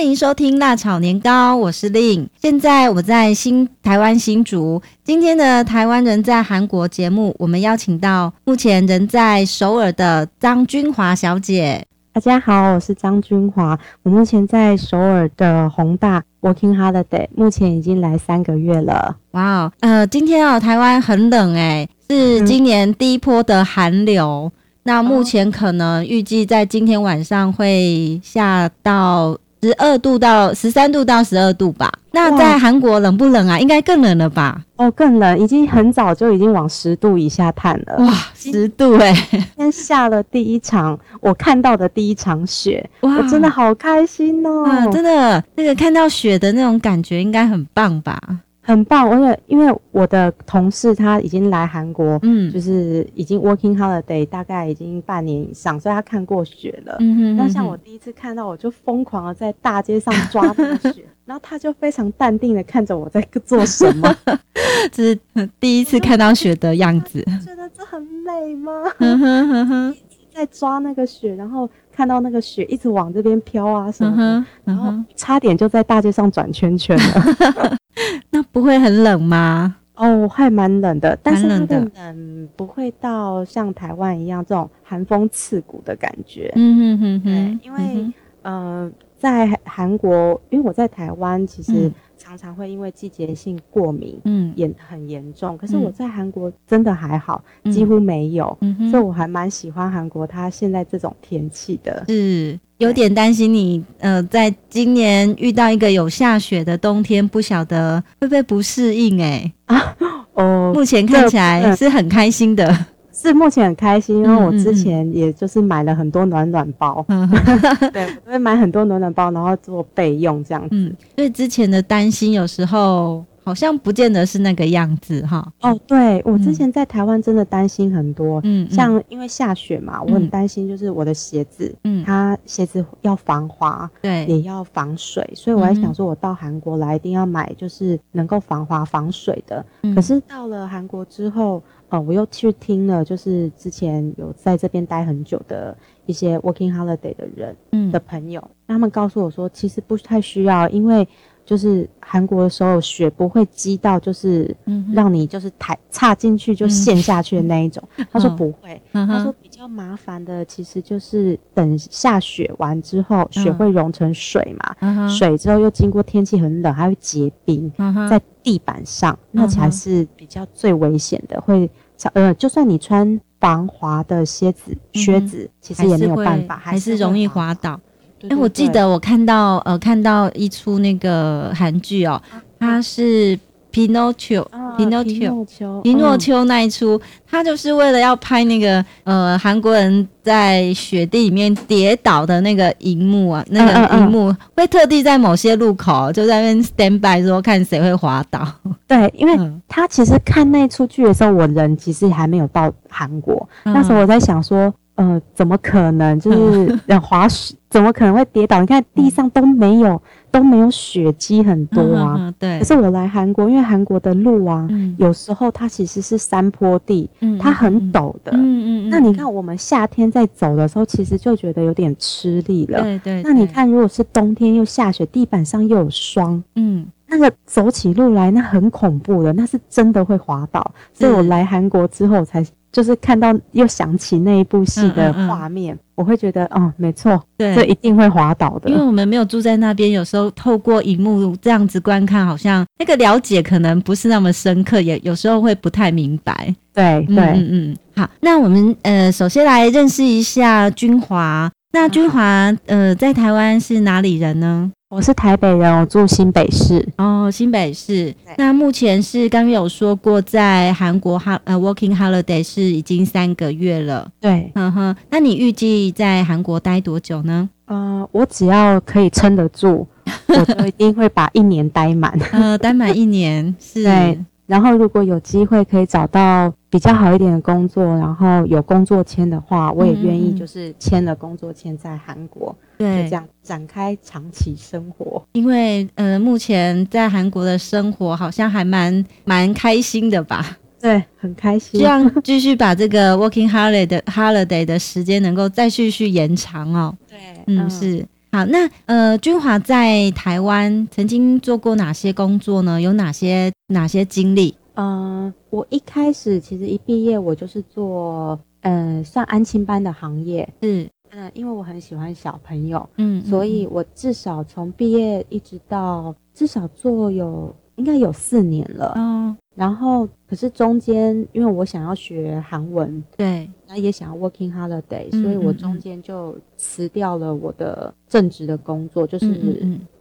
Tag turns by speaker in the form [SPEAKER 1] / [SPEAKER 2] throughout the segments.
[SPEAKER 1] 欢迎收听辣炒年糕，我是 Lin。现在我在新台湾新竹。今天的台湾人在韩国节目，我们邀请到目前人在首尔的张君华小姐。
[SPEAKER 2] 大家好，我是张君华。我目前在首尔的宏大 Working Holiday，目前已经来三个月了。
[SPEAKER 1] 哇哦，呃，今天哦，台湾很冷诶，是今年第一波的寒流。嗯、那目前可能预计在今天晚上会下到。十二度到十三度到十二度吧。那在韩国冷不冷啊？应该更冷了吧？
[SPEAKER 2] 哦，更冷，已经很早就已经往十度以下探了。
[SPEAKER 1] 哇，十度哎、欸！
[SPEAKER 2] 今天下了第一场我看到的第一场雪，哇，我真的好开心哦！
[SPEAKER 1] 真的，那个看到雪的那种感觉应该很棒吧？
[SPEAKER 2] 很棒，而且因为我的同事他已经来韩国，嗯，就是已经 working holiday 大概已经半年以上，所以他看过雪了。嗯哼，那像我第一次看到，我就疯狂的在大街上抓那个雪，然后他就非常淡定的看着我在做什么，
[SPEAKER 1] 这是第一次看到雪的样子。
[SPEAKER 2] 觉得这很美吗？嗯哼哼哼，在抓那个雪，然后。看到那个雪一直往这边飘啊什么的，嗯，然后差点就在大街上转圈圈了。
[SPEAKER 1] 那不会很冷吗？
[SPEAKER 2] 哦，还蛮冷的，但是那个冷不会到像台湾一样这种寒风刺骨的感觉。嗯哼哼哼，因为呃，在韩国，因为我在台湾，其实。嗯常常会因为季节性过敏，嗯，也很严重。可是我在韩国真的还好，嗯、几乎没有，嗯、所以我还蛮喜欢韩国它现在这种天气的。
[SPEAKER 1] 是有点担心你，呃，在今年遇到一个有下雪的冬天，不晓得会不会不适应、欸？哎啊，哦，目前看起来是很开心的。
[SPEAKER 2] 是目前很开心，因为我之前也就是买了很多暖暖包，嗯、对，我会买很多暖暖包，然后做备用这样子。嗯，
[SPEAKER 1] 所以之前的担心有时候好像不见得是那个样子哈。
[SPEAKER 2] 哦，对，我之前在台湾真的担心很多，嗯，像因为下雪嘛，我很担心就是我的鞋子，嗯，它鞋子要防滑，对，也要防水，所以我还想说我到韩国来一定要买就是能够防滑防水的。嗯、可是到了韩国之后。哦，我又去听了，就是之前有在这边待很久的一些 working holiday 的人，嗯，的朋友，他们告诉我说，其实不太需要，因为就是韩国的时候雪不会积到，就是让你就是踩踏进去就陷下去的那一种。嗯、他说不会，哦、他说比较麻烦的其实就是等下雪完之后，雪会融成水嘛，嗯、水之后又经过天气很冷，还会结冰，嗯、在地板上，那才是比较最危险的，会。呃，就算你穿防滑的靴子、靴子，嗯、其实也没有办法，
[SPEAKER 1] 还是容易滑倒。哎、欸，我记得我看到呃，看到一出那个韩剧哦，它是。皮诺丘，皮诺丘，皮诺丘那一出，他就是为了要拍那个呃韩国人在雪地里面跌倒的那个荧幕啊，那个荧幕会特地在某些路口就在那边 stand by 说看谁会滑倒。
[SPEAKER 2] 对，因为他其实看那出剧的时候，我人其实还没有到韩国，那时候我在想说。呃，怎么可能？就是滑雪，怎么可能会跌倒？你看地上都没有，嗯、都没有血迹很多啊。嗯、对。可是我来韩国，因为韩国的路啊，嗯、有时候它其实是山坡地，嗯、它很陡的。嗯嗯，嗯。那你看，我们夏天在走的时候，其实就觉得有点吃力了。对，对对。那你看，如果是冬天又下雪，地板上又有霜，嗯，那个走起路来那很恐怖的，那是真的会滑倒。所以我来韩国之后才。就是看到又想起那一部戏的画面，嗯嗯嗯，我会觉得，哦，没错，对，这一定会滑倒的。
[SPEAKER 1] 因为我们没有住在那边，有时候透过荧幕这样子观看，好像那个了解可能不是那么深刻，也有时候会不太明白。
[SPEAKER 2] 对对，
[SPEAKER 1] 嗯嗯，好，那我们呃，首先来认识一下君华。那君华呃，在台湾是哪里人呢？
[SPEAKER 2] 我是台北人，我住新北市。
[SPEAKER 1] 哦，新北市。那目前是刚刚有说过，在韩国哈呃 working holiday 是已经三个月了。
[SPEAKER 2] 对，
[SPEAKER 1] 嗯哼。那你预计在韩国待多久呢？
[SPEAKER 2] 呃，我只要可以撑得住，我就一定会把一年待满。
[SPEAKER 1] 呃，待满一年是。
[SPEAKER 2] 对。然后，如果有机会可以找到比较好一点的工作，然后有工作签的话，我也愿意就是签了工作签在韩国，对，就这样展开长期生活。
[SPEAKER 1] 因为呃，目前在韩国的生活好像还蛮蛮开心的吧？
[SPEAKER 2] 对，很开心。
[SPEAKER 1] 希望继续把这个 working holiday 的 holiday 的时间能够再继续延长哦。对，嗯，是。好，那呃，君华在台湾曾经做过哪些工作呢？有哪些哪些经历？
[SPEAKER 2] 嗯、呃，我一开始其实一毕业我就是做呃算安亲班的行业，
[SPEAKER 1] 是
[SPEAKER 2] 嗯、呃，因为我很喜欢小朋友，嗯，所以我至少从毕业一直到至少做有应该有四年了，嗯。然后，可是中间，因为我想要学韩文，
[SPEAKER 1] 对，
[SPEAKER 2] 那也想要 working holiday，嗯嗯嗯，所以我中间就辞掉了我的正职的工作，就是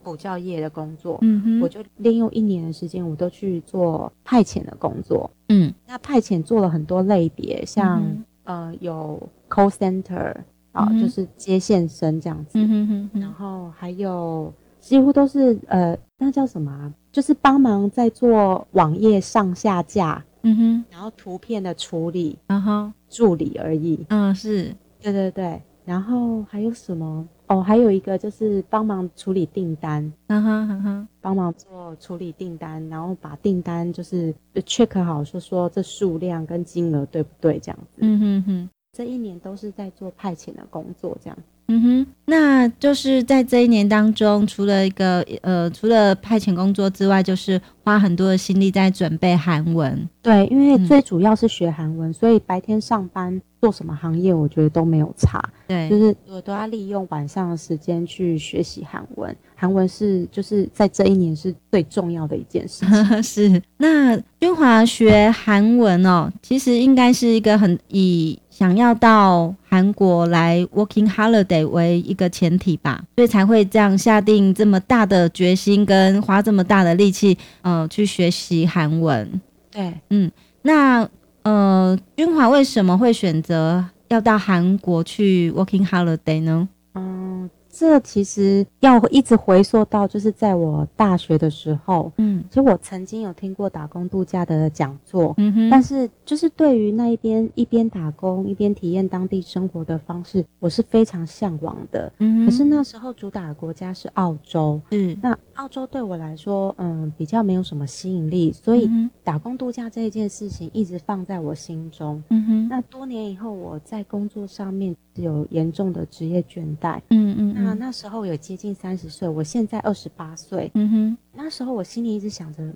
[SPEAKER 2] 补教业的工作。嗯，我就利用一年的时间，我都去做派遣的工作。嗯，那派遣做了很多类别，像、嗯、呃有 call center 啊、呃，就是接线生这样子。嗯哼哼哼，然后还有几乎都是呃，那叫什么、啊？就是帮忙在做网页上下架，嗯哼，然后图片的处理，嗯哼助理而已。
[SPEAKER 1] 嗯，是，
[SPEAKER 2] 对对对。然后还有什么？哦，还有一个就是帮忙处理订单，嗯哼嗯哼，帮忙做处理订单，然后把订单就是 check 好，说说这数量跟金额对不对这样子。嗯哼哼，这一年都是在做派遣的工作这样。
[SPEAKER 1] 嗯哼，那就是在这一年当中，除了一个呃，除了派遣工作之外，就是花很多的心力在准备韩文。
[SPEAKER 2] 对，因为最主要是学韩文，嗯，所以白天上班做什么行业，我觉得都没有差。对，就是我都要利用晚上的时间去学习韩文。韩文是就是在这一年是最重要的一件事情。
[SPEAKER 1] 是，那君华学韩文哦，其实应该是一个很以。想要到韩国来 working holiday 为一个前提吧，所以才会这样下定这么大的决心，跟花这么大的力气，呃，去学习韩文。
[SPEAKER 2] 对，
[SPEAKER 1] 嗯，那呃，君华为什么会选择要到韩国去 working holiday 呢？
[SPEAKER 2] 嗯。这其实要一直回溯到，就是在我大学的时候，嗯，其实我曾经有听过打工度假的讲座，嗯哼，但是就是对于那一边一边打工一边体验当地生活的方式，我是非常向往的，嗯哼，可是那时候主打的国家是澳洲，嗯，那澳洲对我来说，嗯，比较没有什么吸引力，所以打工度假这一件事情一直放在我心中，嗯哼，那多年以后我在工作上面有严重的职业倦怠，嗯嗯，那。那时候有接近三十岁，我现在二十八岁。嗯哼，那时候我心里一直想着，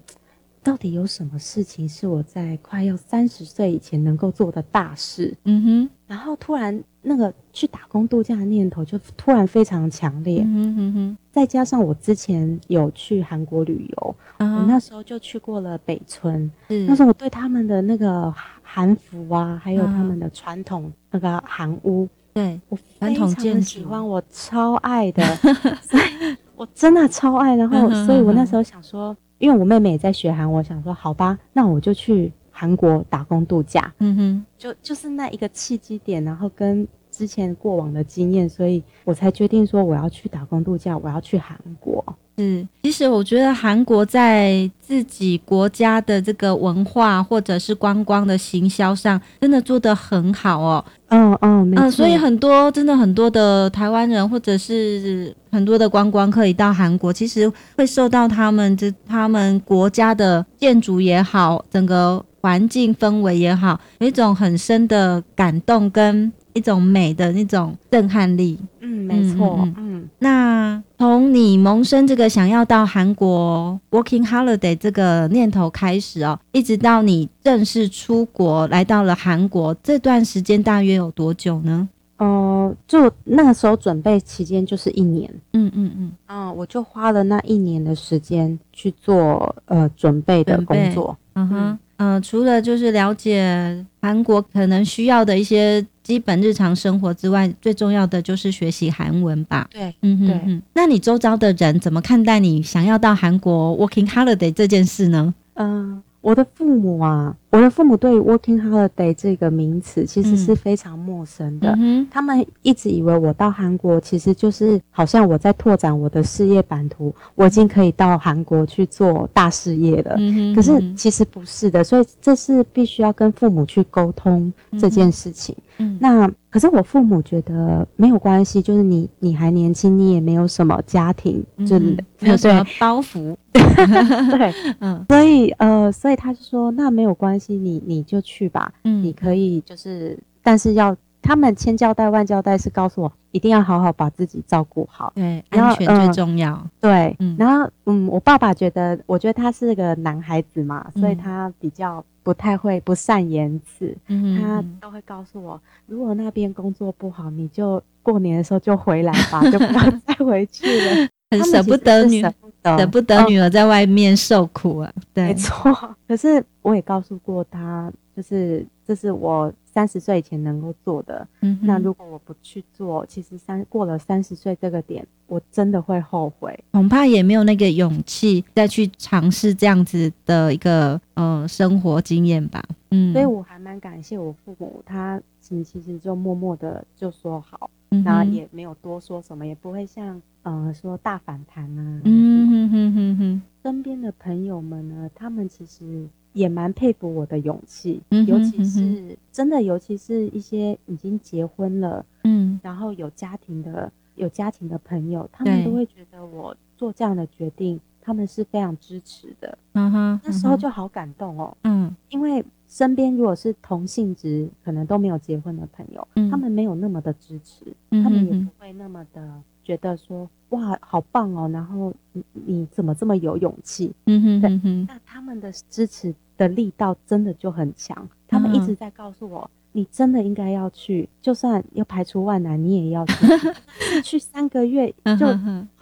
[SPEAKER 2] 到底有什么事情是我在快要三十岁以前能够做的大事？嗯哼，然后突然那个去打工度假的念头就突然非常强烈。嗯哼哼，再加上我之前有去韩国旅游，嗯，我那时候就去过了北村。嗯，那时候我对他们的那个韩服啊，还有他们的传统那个韩屋。
[SPEAKER 1] 对，
[SPEAKER 2] 我非常喜欢，我超爱的，所以我真的超爱。然后，所以我那时候想说，因为我妹妹也在学韩，我想说，好吧，那我就去韩国打工度假。嗯哼，就就是那一个契机点，然后跟之前过往的经验，所以我才决定说，我要去打工度假，我要去韩国。
[SPEAKER 1] 嗯，其实我觉得韩国在自己国家的这个文化或者是观光的行销上，真的做得很好哦。
[SPEAKER 2] 嗯嗯，没错。
[SPEAKER 1] 嗯，所以很多真的很多的台湾人或者是很多的观光客一到韩国，其实会受到他们这他们国家的建筑也好，整个环境氛围也好，有一种很深的感动跟一种美的那种震撼力。
[SPEAKER 2] 嗯，没错。嗯，
[SPEAKER 1] 嗯，那。从你萌生这个想要到韩国 working holiday 这个念头开始哦，一直到你正式出国来到了韩国，这段时间大约有多久呢？
[SPEAKER 2] 呃，就那个时候准备期间就是一年。嗯嗯嗯，啊、呃，我就花了那一年的时间去做呃准备的工作。嗯哼。
[SPEAKER 1] 嗯、呃，除了就是了解韩国可能需要的一些基本日常生活之外，最重要的就是学习韩文吧。
[SPEAKER 2] 对，嗯哼，嗯。
[SPEAKER 1] 那你周遭的人怎么看待你想要到韩国 working holiday 这件事呢？
[SPEAKER 2] 嗯、呃。我的父母啊，我的父母对于 working holiday 这个名词其实是非常陌生的。嗯，他们一直以为我到韩国其实就是好像我在拓展我的事业版图，我已经可以到韩国去做大事业了。嗯，可是其实不是的，所以这是必须要跟父母去沟通这件事情。嗯，那可是我父母觉得没有关系，就是你你还年轻，你也没有什么家庭，就没
[SPEAKER 1] 有什么包袱。
[SPEAKER 2] 对，嗯，所以呃，所以他就说，那没有关系，你你就去吧，嗯，你可以就是，但是要他们千交代万交代是告诉我，一定要好好把自己照顾好，
[SPEAKER 1] 对，安全最重要。
[SPEAKER 2] 嗯、对，嗯、然后嗯，我爸爸觉得，我觉得他是个男孩子嘛，所以他比较不太会不善言辞，嗯、他都会告诉我，如果那边工作不好，你就过年的时候就回来吧，就不要再回去了。
[SPEAKER 1] 很舍不得女，舍不得，舍不得女儿在外面受苦啊。哦、对，
[SPEAKER 2] 没错。可是我也告诉过他，就是这是我三十岁以前能够做的。嗯，那如果我不去做，其实三过了三十岁这个点，我真的会后悔，
[SPEAKER 1] 恐怕也没有那个勇气再去尝试这样子的一个呃生活经验吧。嗯，
[SPEAKER 2] 所以我还蛮感谢我父母，他其实就默默的就说好。然后也没有多说什么，也不会像呃说大反弹啊。嗯哼哼哼哼。身边的朋友们呢，他们其实也蛮佩服我的勇气，嗯、哼哼尤其是真的，尤其是一些已经结婚了，嗯，然后有家庭的有家庭的朋友，他们都会觉得我做这样的决定，他们是非常支持的。嗯哼，那时候就好感动哦。嗯，因为。身边如果是同性质，可能都没有结婚的朋友，嗯、他们没有那么的支持，他们也不会那么的觉得说哇好棒哦，然后你你怎么这么有勇气？嗯哼那他们的支持的力道真的就很强，他们一直在告诉我。你真的应该要去，就算要排除万难，你也要去。去三个月就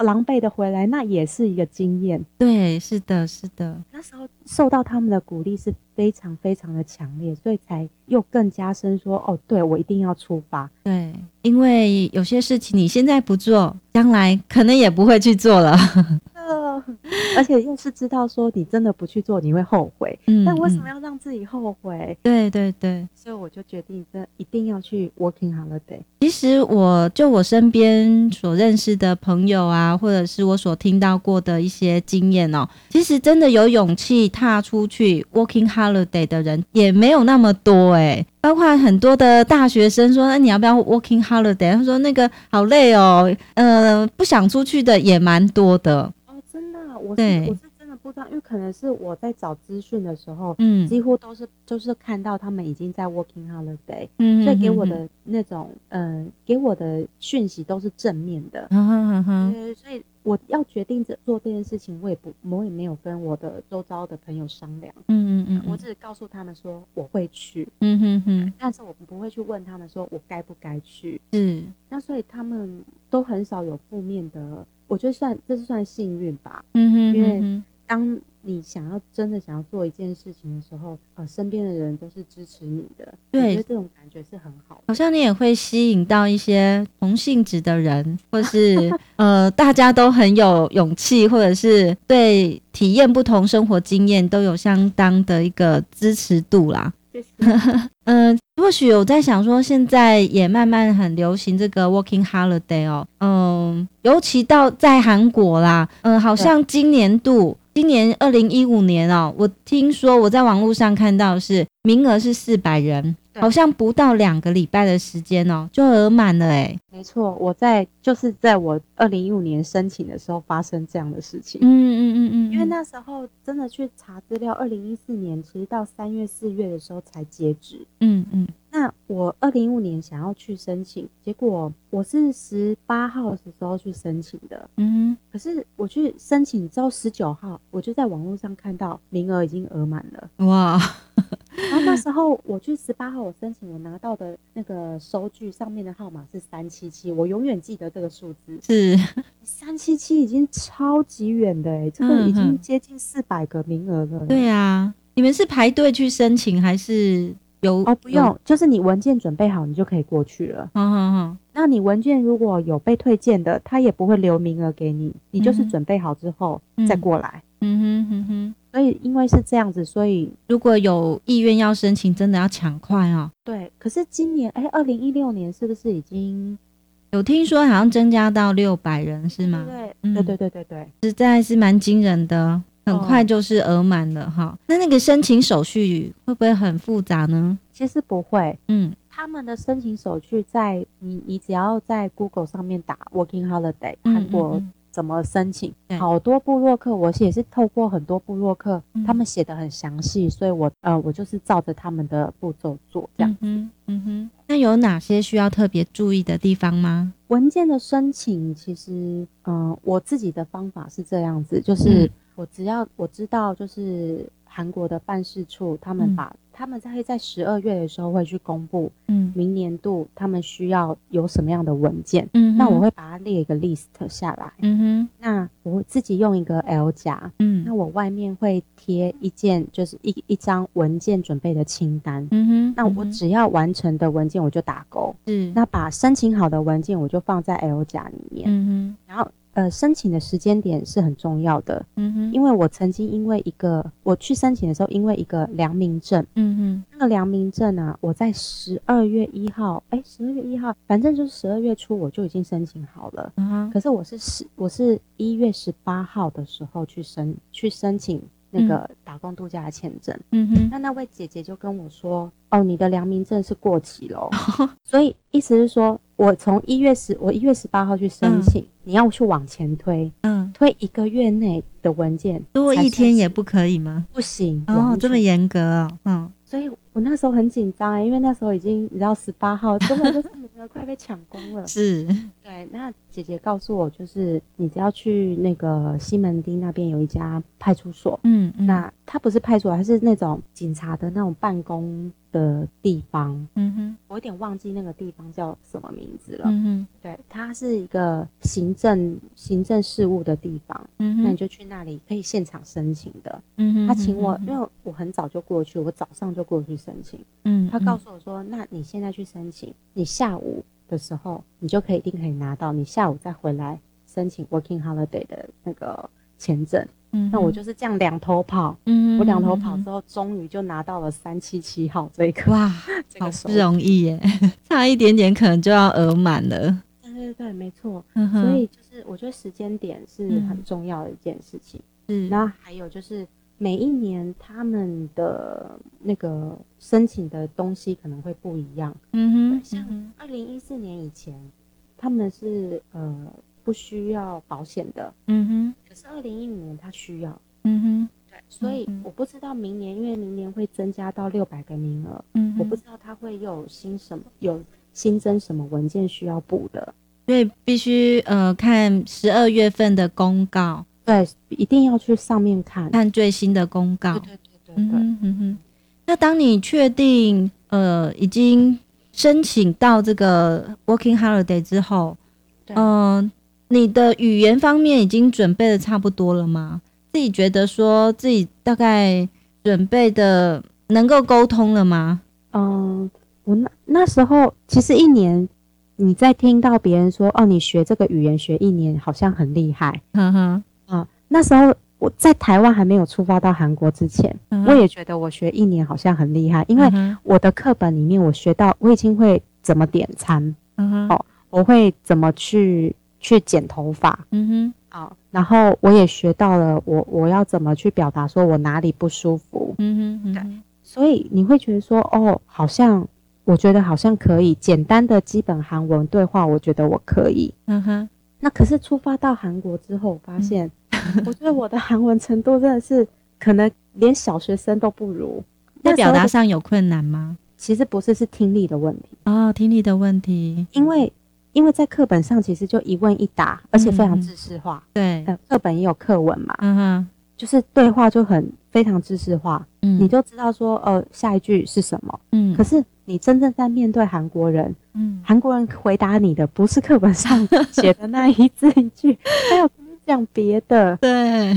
[SPEAKER 2] 狼狈的回来，那也是一个经验。
[SPEAKER 1] 对，是的，是的。
[SPEAKER 2] 那时候受到他们的鼓励是非常非常的强烈，所以才又更加深说，哦，对，我一定要出发。
[SPEAKER 1] 对，因为有些事情你现在不做，将来可能也不会去做了。
[SPEAKER 2] 而且又是知道说你真的不去做你会后悔，嗯，但为什么要让自己后悔？
[SPEAKER 1] 对对对，
[SPEAKER 2] 所以我就决定这一定要去 working holiday。
[SPEAKER 1] 其实我就我身边所认识的朋友啊，或者是我所听到过的一些经验哦，其实真的有勇气踏出去 working holiday 的人也没有那么多诶，包括很多的大学生说，那你要不要 working holiday？他说那个好累哦，呃，不想出去的也蛮多的。
[SPEAKER 2] 我是我是真的不知道，因为可能是我在找资讯的时候，嗯，几乎都是就是看到他们已经在 working holiday，嗯，所以给我的那种，嗯、呃，给我的讯息都是正面的，嗯哼嗯哼，所以我要决定这做这件事情，我也不我也没有跟我的周遭的朋友商量，嗯嗯嗯，我只是告诉他们说我会去，嗯哼哼，但是我不会去问他们说我该不该去，嗯，那所以他们都很少有负面的。我觉得算这是算幸运吧，嗯哼，嗯哼，因为当你想要真的想要做一件事情的时候，呃，身边的人都是支持你的，对，我觉得这种感觉是很好。
[SPEAKER 1] 好像你也会吸引到一些同性质的人，或是呃，大家都很有勇气，或者是对体验不同生活经验都有相当的一个支持度啦。嗯，或许我在想说，现在也慢慢很流行这个 working holiday 哦，嗯，尤其到在韩国啦，嗯，好像今年度，今年二零一五年哦，我听说我在网络上看到是名额是四百人。好像不到两个礼拜的时间哦，就额满了哎。
[SPEAKER 2] 没错，我在就是在我二零一五年申请的时候发生这样的事情。嗯嗯嗯嗯，因为那时候真的去查资料，二零一四年其实到三月四月的时候才截止。嗯嗯。那我二零一五年想要去申请，结果我是十八号的时候去申请的。嗯。可是我去申请之后十九号，我就在网络上看到名额已经额满了。哇。然后那时候我去十八号，我申请，我拿到的那个收据上面的号码是三七七，我永远记得这个数字。是三七七，已经超级远的哎，这个已经接近四百个名额了。
[SPEAKER 1] 对啊，你们是排队去申请还是有？
[SPEAKER 2] 哦，不用，就是你文件准备好，你就可以过去了。嗯嗯嗯。那你文件如果有被推荐的，他也不会留名额给你，你就是准备好之后再过来。嗯哼哼哼。所以，因为是这样子，所以
[SPEAKER 1] 如果有意愿要申请，真的要抢快哦。
[SPEAKER 2] 对，可是今年，哎，二零一六年是不是已经
[SPEAKER 1] 有听说好像增加到六百人是吗？
[SPEAKER 2] 对，嗯、对对对对对，
[SPEAKER 1] 实在是蛮惊人的，很快就是额满了哈。哦、那那个申请手续会不会很复杂呢？
[SPEAKER 2] 其实不会，嗯，他们的申请手续在你，你只要在 Google 上面打 Working Holiday 韩国。怎么申请？好多部落客，我也是透过很多部落客，嗯、他们写的很详细，所以我呃，我就是照着他们的步骤做这样子。
[SPEAKER 1] 嗯嗯哼。那有哪些需要特别注意的地方吗？
[SPEAKER 2] 文件的申请，其实嗯、呃，我自己的方法是这样子，就是我只要我知道，就是韩国的办事处他们把。嗯他们在在十二月的时候会去公布，嗯，明年度他们需要有什么样的文件，嗯，那我会把它列一个 list 下来，嗯哼，那我自己用一个 L 夹，嗯，那我外面会贴一件，就是一一张文件准备的清单，嗯哼，那我只要完成的文件我就打勾，嗯，那把申请好的文件我就放在 L 夹里面，嗯。呃，申请的时间点是很重要的，嗯哼，因为我曾经因为一个我去申请的时候，因为一个良民证，嗯哼，那个良民证啊，我在十二月一号，哎，十二月一号，反正就是十二月初我就已经申请好了，嗯哼，可是我是十，我是一月十八号的时候去申去申请。那个打工度假的签证，嗯哼，那那位姐姐就跟我说，哦，你的良民证是过期了，所以意思是说，我从一月十，我一月十八号去申请，嗯、你要去往前推，嗯，推一个月内的文件，
[SPEAKER 1] 多一天也不可以吗？
[SPEAKER 2] 不行，
[SPEAKER 1] 哦，这么严格哦，嗯，
[SPEAKER 2] 所以我那时候很紧张哎，因为那时候已经你知道十八号根本就是。快被抢光了，
[SPEAKER 1] 是。
[SPEAKER 2] 对。那姐姐告诉我，就是你只要去那个西门町那边有一家派出所，嗯，嗯，那它不是派出所，它是那种警察的那种办公的地方，嗯哼，我有点忘记那个地方叫什么名字了，嗯哼，对，它是一个行政行政事务的地方，嗯哼，那你就去那里可以现场申请的，嗯哼，他请我，因为我很早就过去，我早上就过去申请，嗯，他告诉我说，那你现在去申请，你下午的时候你就可以一定可以拿到，你下午再回来申请 working holiday 的那个签证。嗯，那我就是这样两头跑，嗯，我两头跑之后，终于就拿到了三七七号这一个，哇，
[SPEAKER 1] 这个好不容易耶，差一点点可能就要额满了。
[SPEAKER 2] 对对对，没错。嗯哼，所以就是我觉得时间点是很重要的一件事情。嗯，然后还有就是每一年他们的那个申请的东西可能会不一样。嗯哼，像二零一四年以前，他们是呃。不需要保险的，嗯哼。可是二零一五年他需要，嗯哼。对，所以我不知道明年，因为明年会增加到六百个名额，嗯，我不知道他会有新什么，有新增什么文件需要补的，
[SPEAKER 1] 所以必须呃看十二月份的公告，
[SPEAKER 2] 对，一定要去上面看
[SPEAKER 1] 看最新的公告，
[SPEAKER 2] 对对对对对，嗯哼
[SPEAKER 1] 哼。那当你确定呃已经申请到这个 Working Holiday 之后，嗯。呃你的语言方面已经准备的差不多了吗？自己觉得说自己大概准备的能够沟通了吗？
[SPEAKER 2] 嗯，我那那时候其实一年，你在听到别人说哦，你学这个语言学一年好像很厉害，嗯哼，啊，那时候我在台湾还没有出发到韩国之前，嗯、我也觉得我学一年好像很厉害，因为我的课本里面我学到我已经会怎么点餐，嗯哼，哦，我会怎么去。去剪头发，嗯哼，好，然后我也学到了我我要怎么去表达，说我哪里不舒服，嗯哼，对，所以你会觉得说，哦，好像我觉得好像可以简单的基本韩文对话，我觉得我可以，嗯哼，那可是出发到韩国之后，发现，我觉得我的韩文程度真的是可能连小学生都不如，
[SPEAKER 1] 在表达上有困难吗？
[SPEAKER 2] 其实不是，是听力的问题。
[SPEAKER 1] 哦，听力的问题，
[SPEAKER 2] 因为。因为在课本上其实就一问一答，而且非常知识化。
[SPEAKER 1] 对，
[SPEAKER 2] 呃，课本也有课文嘛，嗯哼，就是对话就很非常知识化，嗯，你就知道说，呃，下一句是什么，嗯。可是你真正在面对韩国人，嗯，韩国人回答你的不是课本上 写的那一字一句，还有讲别的，
[SPEAKER 1] 对。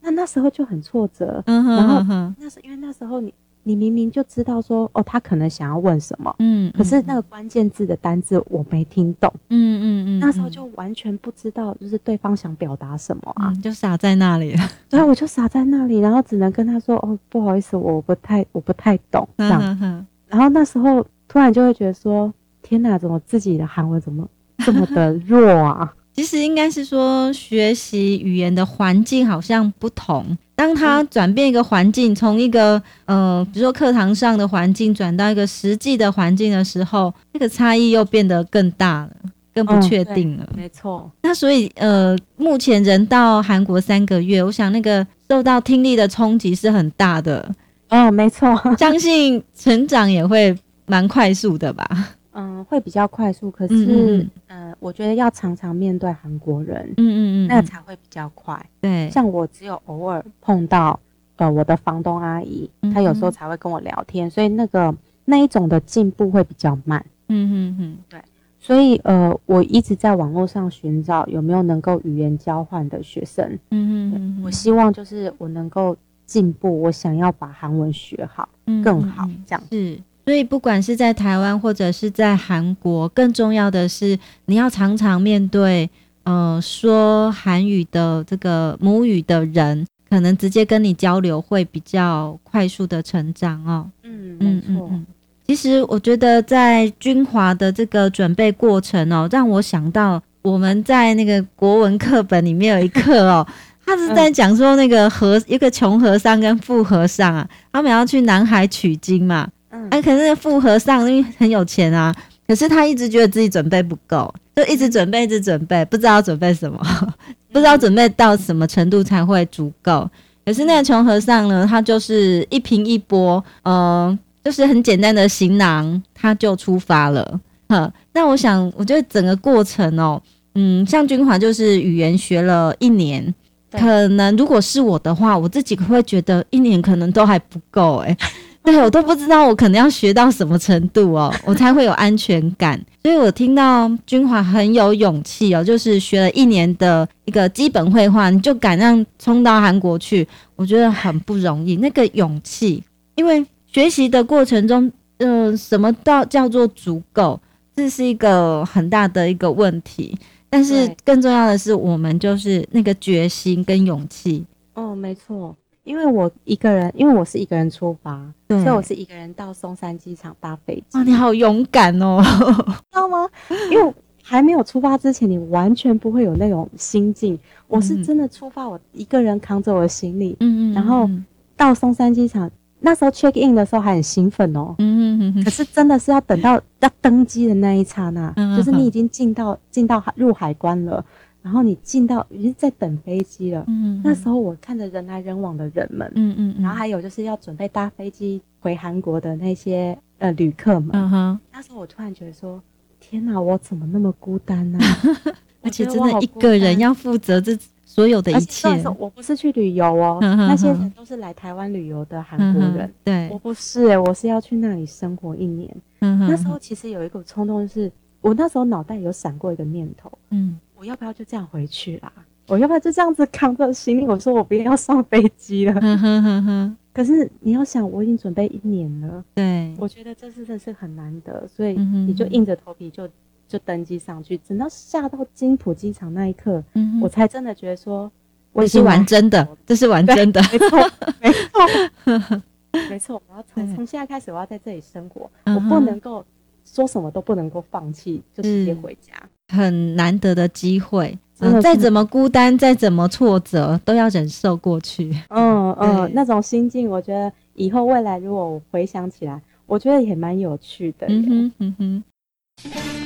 [SPEAKER 2] 那那时候就很挫折，嗯哼，然后那时因为那时候你。你明明就知道说哦，他可能想要问什么，嗯，可是那个关键字的单字我没听懂，嗯嗯嗯，那时候就完全不知道就是对方想表达什么啊，
[SPEAKER 1] 就傻在那里了。
[SPEAKER 2] 对，我就傻在那里，然后只能跟他说哦，不好意思，我不太我不太懂这样。然后那时候突然就会觉得说，天哪，怎么自己的韩文怎么这么的弱啊？
[SPEAKER 1] 其实应该是说，学习语言的环境好像不同。当他转变一个环境，从一个呃，比如说课堂上的环境转到一个实际的环境的时候，那个差异又变得更大了。更不确定了。
[SPEAKER 2] 嗯、没错。
[SPEAKER 1] 那所以呃，目前人到韩国三个月，我想那个受到听力的冲击是很大的。
[SPEAKER 2] 哦，没错。
[SPEAKER 1] 相信成长也会蛮快速的吧？
[SPEAKER 2] 嗯，会比较快速。可是，嗯，嗯、呃，我觉得要常常面对韩国人，嗯嗯嗯，那才会比较快。对，像我只有偶尔碰到呃我的房东阿姨，她有时候才会跟我聊天，所以那个。那一种的进步会比较慢，嗯嗯嗯，对，所以呃，我一直在网络上寻找有没有能够语言交换的学生，嗯嗯，我希望就是我能够进步，我想要把韩文学好，更好这样。
[SPEAKER 1] 是，所以不管是在台湾或者是在韩国，更重要的是你要常常面对呃说韩语的这个母语的人，可能直接跟你交流会比较快速的成长哦。
[SPEAKER 2] 嗯，没错。
[SPEAKER 1] 其实我觉得在军华的这个准备过程哦，让我想到我们在那个国文课本里面有一课哦，他是在讲说那个和一个穷和尚跟富和尚啊，他们要去南海取经嘛，嗯，哎，可是那个富和尚因为很有钱啊，可是他一直觉得自己准备不够，就一直准备，一直准备，不知道准备什么，不知道准备到什么程度才会足够。可是那个穷和尚呢，他就是一平一波，嗯。就是很简单的行囊，他就出发了。哈，那我想，我觉得整个过程哦，嗯，像君华就是语言学了一年，可能如果是我的话，我自己会觉得一年可能都还不够诶。对，我都不知道我可能要学到什么程度哦，我才会有安全感。所以我听到君华很有勇气哦，就是学了一年的一个基本绘画，你就敢让冲到韩国去，我觉得很不容易。那个勇气，因为。学习的过程中，嗯、呃，什么到叫做足够？这是一个很大的一个问题。但是更重要的是，我们就是那个决心跟勇气。
[SPEAKER 2] 哦，没错，因为我一个人，因为我是一个人出发，所以我是一个人到松山机场搭飞机。
[SPEAKER 1] 啊，你好勇敢哦，
[SPEAKER 2] 知道吗？因为还没有出发之前，你完全不会有那种心境。我是真的出发，我一个人扛着我的行李，嗯嗯，然后到松山机场。那时候 check in 的时候还很兴奋哦，嗯嗯嗯，可是真的是要等到要登机的那一刹那，嗯、就是你已经进到进到入海关了，然后你进到已经在等飞机了，嗯，那时候我看着人来人往的人们，嗯嗯，然后还有就是要准备搭飞机回韩国的那些呃旅客们，嗯哼，那时候我突然觉得说，天哪，我怎么那么孤单呢？
[SPEAKER 1] 而且真的一个人要负责这。所有的一切，
[SPEAKER 2] 我不是去旅游哦，那些人都是来台湾旅游的韩国人。对，我不是哎，我是要去那里生活一年。那时候其实有一个冲动，就是我那时候脑袋有闪过一个念头，嗯，我要不要就这样回去啦？我要不要就这样子扛着行李？我说我不要上飞机了。可是你要想，我已经准备一年了，对，我觉得这次真是很难得，所以你就硬着头皮就。就登机上去，等到下到金浦机场那一刻，嗯、我才真的觉得说，我已经
[SPEAKER 1] 玩真的，这是玩真的，
[SPEAKER 2] 没错，没错，没错。我要从从现在开始，我要在这里生活，我不能够说什么都不能够放弃，就直接回家。
[SPEAKER 1] 很难得的机会，嗯，再怎么孤单，再怎么挫折，都要忍受过去。
[SPEAKER 2] 嗯嗯，那种心境，我觉得以后未来如果我回想起来，我觉得也蛮有趣的。嗯哼嗯哼。